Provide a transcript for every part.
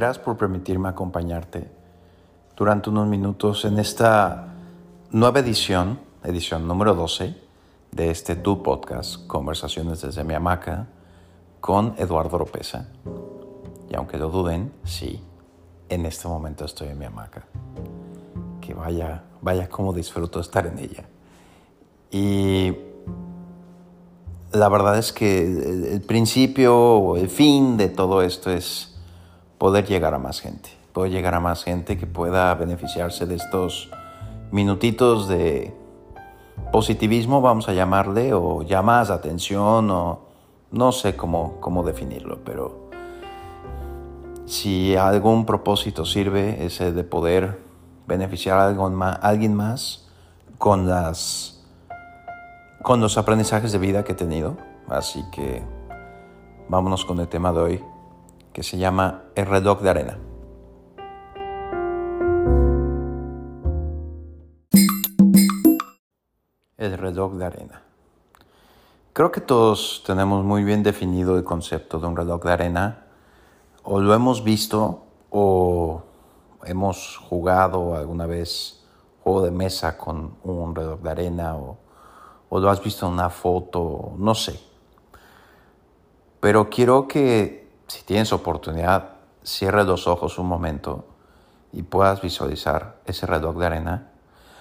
Gracias por permitirme acompañarte durante unos minutos en esta nueva edición, edición número 12 de este Tu Podcast, Conversaciones desde mi hamaca, con Eduardo Ropeza. Y aunque lo duden, sí, en este momento estoy en mi hamaca. Que vaya, vaya como disfruto estar en ella. Y la verdad es que el principio o el fin de todo esto es poder llegar a más gente, poder llegar a más gente que pueda beneficiarse de estos minutitos de positivismo, vamos a llamarle, o llamadas de atención, o no sé cómo, cómo definirlo, pero si algún propósito sirve, ese de poder beneficiar a alguien más con, las, con los aprendizajes de vida que he tenido. Así que vámonos con el tema de hoy, que se llama reloj de arena. El reloj de arena. Creo que todos tenemos muy bien definido el concepto de un reloj de arena, o lo hemos visto, o hemos jugado alguna vez juego de mesa con un reloj de arena, o, o lo has visto en una foto, no sé. Pero quiero que si tienes oportunidad, cierres los ojos un momento y puedas visualizar ese reloj de arena.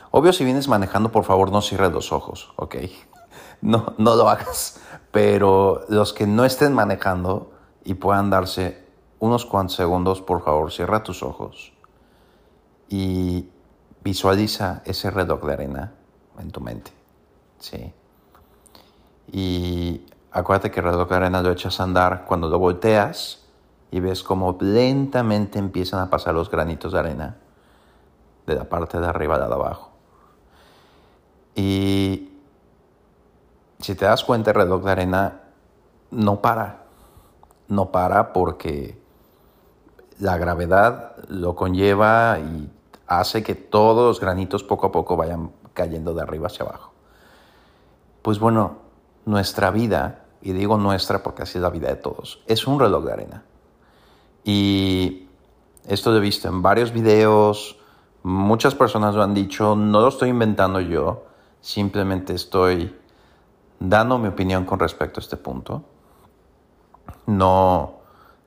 Obvio, si vienes manejando, por favor no cierres los ojos, ¿ok? No, no lo hagas. Pero los que no estén manejando y puedan darse unos cuantos segundos, por favor, cierra tus ojos y visualiza ese reloj de arena en tu mente. ¿sí? Y acuérdate que el reloj de arena lo echas a andar cuando lo volteas y ves cómo lentamente empiezan a pasar los granitos de arena de la parte de arriba a la de abajo. Y si te das cuenta, el reloj de arena no para. No para porque la gravedad lo conlleva y hace que todos los granitos poco a poco vayan cayendo de arriba hacia abajo. Pues bueno, nuestra vida, y digo nuestra porque así es la vida de todos, es un reloj de arena. Y esto lo he visto en varios videos, muchas personas lo han dicho, no lo estoy inventando yo, simplemente estoy dando mi opinión con respecto a este punto. No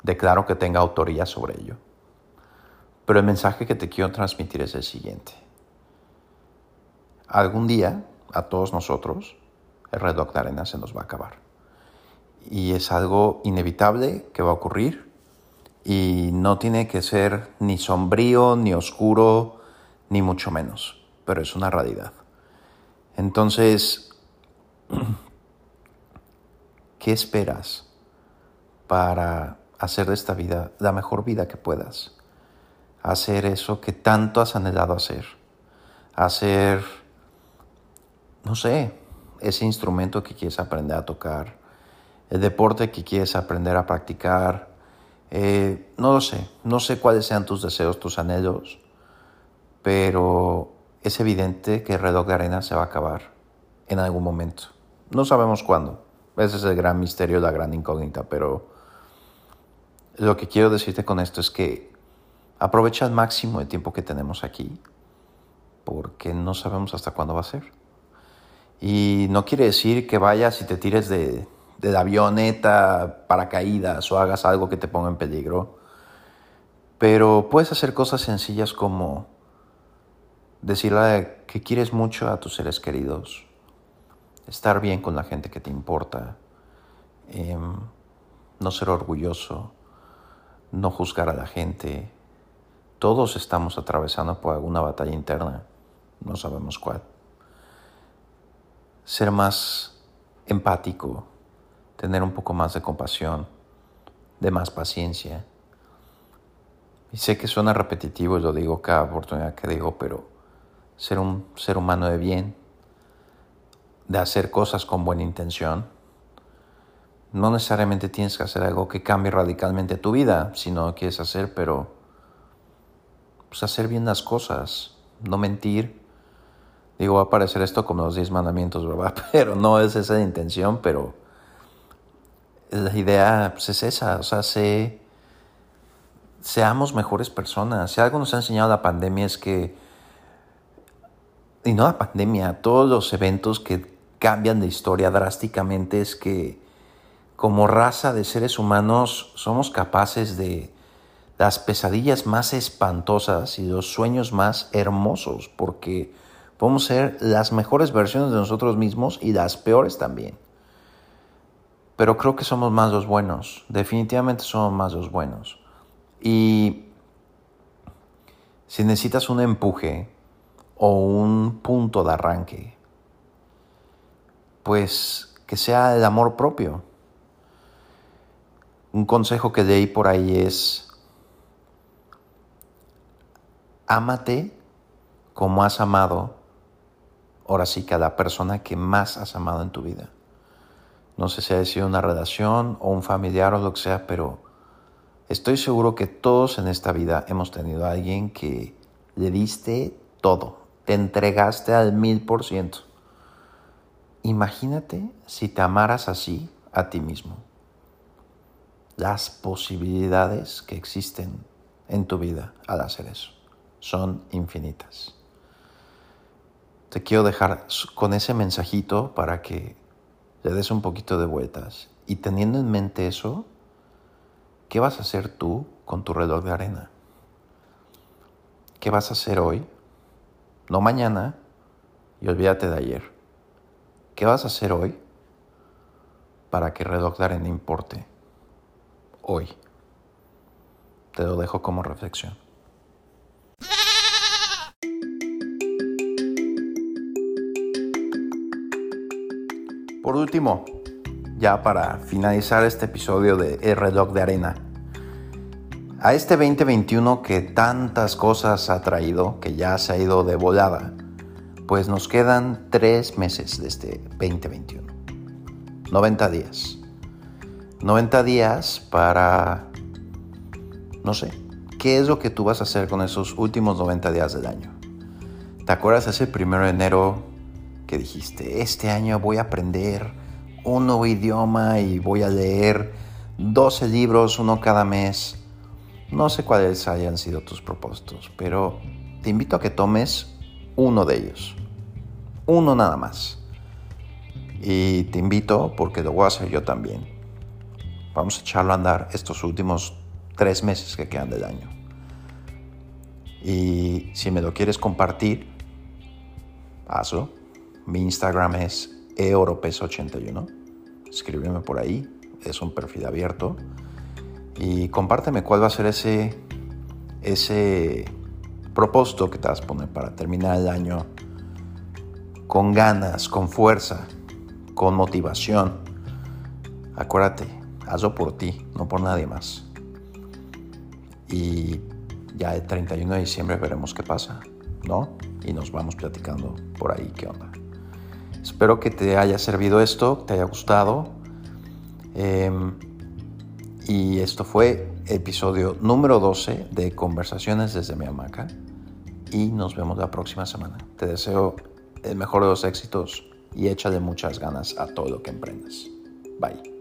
declaro que tenga autoría sobre ello. Pero el mensaje que te quiero transmitir es el siguiente. Algún día, a todos nosotros, el reloj de arena se nos va a acabar. Y es algo inevitable que va a ocurrir y no tiene que ser ni sombrío, ni oscuro, ni mucho menos, pero es una realidad. Entonces, ¿qué esperas para hacer de esta vida la mejor vida que puedas? Hacer eso que tanto has anhelado hacer. Hacer, no sé, ese instrumento que quieres aprender a tocar, el deporte que quieres aprender a practicar. Eh, no lo sé, no sé cuáles sean tus deseos, tus anhelos, pero es evidente que el reloj de arena se va a acabar en algún momento. No sabemos cuándo. Ese es el gran misterio, la gran incógnita, pero lo que quiero decirte con esto es que aprovecha al máximo el tiempo que tenemos aquí, porque no sabemos hasta cuándo va a ser. Y no quiere decir que vayas y te tires de, de avioneta, paracaídas o hagas algo que te ponga en peligro. Pero puedes hacer cosas sencillas como decirle que quieres mucho a tus seres queridos, estar bien con la gente que te importa, em, no ser orgulloso, no juzgar a la gente. Todos estamos atravesando por alguna batalla interna, no sabemos cuál ser más empático, tener un poco más de compasión, de más paciencia. Y sé que suena repetitivo y lo digo cada oportunidad que digo, pero ser un ser humano de bien, de hacer cosas con buena intención, no necesariamente tienes que hacer algo que cambie radicalmente tu vida, si no lo quieres hacer, pero pues hacer bien las cosas, no mentir, Digo, va a parecer esto como los diez mandamientos, ¿verdad? Pero no es esa la intención, pero la idea pues, es esa, o sea, seamos mejores personas. Si algo nos ha enseñado la pandemia es que, y no la pandemia, todos los eventos que cambian de historia drásticamente es que como raza de seres humanos somos capaces de las pesadillas más espantosas y los sueños más hermosos, porque podemos ser las mejores versiones de nosotros mismos y las peores también. Pero creo que somos más los buenos, definitivamente somos más los buenos. Y si necesitas un empuje o un punto de arranque, pues que sea el amor propio. Un consejo que leí por ahí es, ámate como has amado, ahora sí que a la persona que más has amado en tu vida. No sé si ha sido una relación o un familiar o lo que sea, pero estoy seguro que todos en esta vida hemos tenido a alguien que le diste todo, te entregaste al mil por ciento. Imagínate si te amaras así a ti mismo. Las posibilidades que existen en tu vida al hacer eso son infinitas. Te quiero dejar con ese mensajito para que le des un poquito de vueltas. Y teniendo en mente eso, ¿qué vas a hacer tú con tu reloj de arena? ¿Qué vas a hacer hoy? No mañana y olvídate de ayer. ¿Qué vas a hacer hoy para que el de arena importe? Hoy. Te lo dejo como reflexión. Por último, ya para finalizar este episodio de El reloj de arena, a este 2021 que tantas cosas ha traído, que ya se ha ido de volada, pues nos quedan tres meses de este 2021. 90 días. 90 días para, no sé, ¿qué es lo que tú vas a hacer con esos últimos 90 días del año? ¿Te acuerdas ese primero de enero que dijiste, este año voy a aprender un nuevo idioma y voy a leer 12 libros, uno cada mes. No sé cuáles hayan sido tus propósitos, pero te invito a que tomes uno de ellos. Uno nada más. Y te invito, porque lo voy a hacer yo también, vamos a echarlo a andar estos últimos tres meses que quedan del año. Y si me lo quieres compartir, hazlo mi Instagram es eoropes81. Escríbeme por ahí, es un perfil abierto. Y compárteme cuál va a ser ese, ese propósito que te vas a poner para terminar el año con ganas, con fuerza, con motivación. Acuérdate, hazlo por ti, no por nadie más. Y ya el 31 de diciembre veremos qué pasa, ¿no? Y nos vamos platicando por ahí qué onda. Espero que te haya servido esto, te haya gustado. Em, y esto fue episodio número 12 de Conversaciones desde mi hamaca. Y nos vemos la próxima semana. Te deseo el mejor de los éxitos y échale muchas ganas a todo lo que emprendas. Bye.